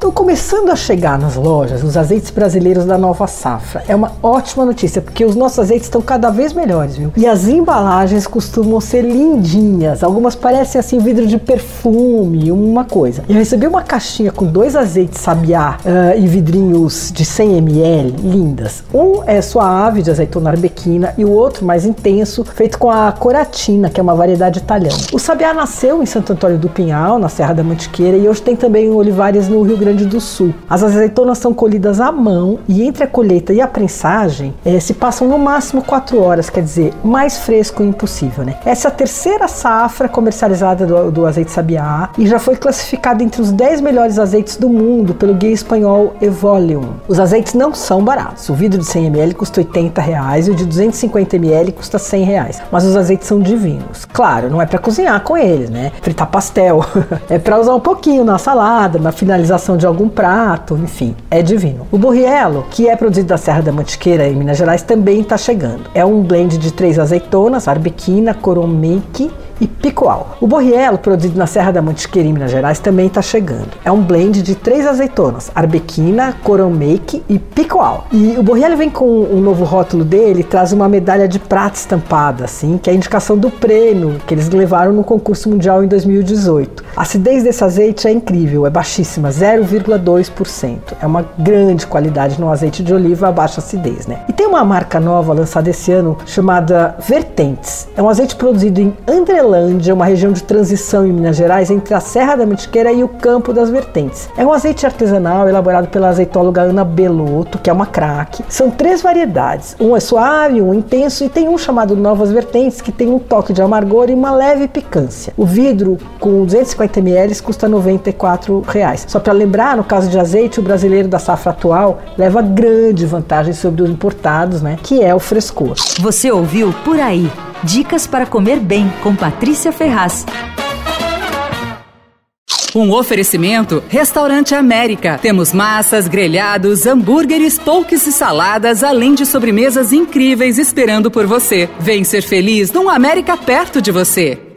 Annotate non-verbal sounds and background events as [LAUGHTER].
Estão começando a chegar nas lojas os azeites brasileiros da nova safra. É uma ótima notícia, porque os nossos azeites estão cada vez melhores, viu? E as embalagens costumam ser lindinhas. Algumas parecem assim vidro de perfume, uma coisa. Eu recebi uma caixinha com dois azeites sabiá uh, e vidrinhos de 100 ml, lindas. Um é suave, de azeitona arbequina, e o outro mais intenso, feito com a coratina, que é uma variedade italiana. O sabiá nasceu em Santo Antônio do Pinhal, na Serra da Mantiqueira, e hoje tem também olivares no Rio Grande Grande do Sul. As azeitonas são colhidas à mão e entre a colheita e a prensagem eh, se passam no máximo 4 horas, quer dizer, mais fresco impossível, né? Essa é a terceira safra comercializada do, do azeite sabiá e já foi classificada entre os 10 melhores azeites do mundo pelo guia espanhol Evolium. Os azeites não são baratos. O vidro de 100 ml custa 80 reais e o de 250 ml custa 100 reais. Mas os azeites são divinos. Claro, não é para cozinhar com eles, né? Fritar pastel. [LAUGHS] é para usar um pouquinho na salada, na finalização de algum prato, enfim, é divino. O borrielo, que é produzido da Serra da Mantiqueira, em Minas Gerais, também está chegando. É um blend de três azeitonas, arbequina, coromeque e picoal. O borrielo, produzido na Serra da Mantiqueira, em Minas Gerais, também está chegando. É um blend de três azeitonas, arbequina, coromake e picoal. E o borrielo vem com um novo rótulo dele, traz uma medalha de prata estampada, assim, que é a indicação do prêmio que eles levaram no concurso mundial em 2018. A acidez desse azeite é incrível, é baixíssima, 0,2%. É uma grande qualidade no azeite de oliva a baixa acidez, né? E tem uma marca nova lançada esse ano chamada Vertentes. É um azeite produzido em Andrelândia, uma região de transição em Minas Gerais entre a Serra da Mantiqueira e o Campo das Vertentes. É um azeite artesanal elaborado pela azeitóloga Ana Belotto, que é uma craque. São três variedades. Um é suave, um intenso e tem um chamado Novas Vertentes, que tem um toque de amargor e uma leve picância. O vidro com 250 ml custa 94 reais. Só para lembrar, no caso de azeite, o brasileiro da safra atual leva grande vantagem sobre os importados, né? Que é o frescor. Você ouviu por aí Dicas para comer bem com Patrícia Ferraz. Um oferecimento Restaurante América. Temos massas, grelhados, hambúrgueres, polques e saladas, além de sobremesas incríveis esperando por você. Vem ser feliz num América perto de você.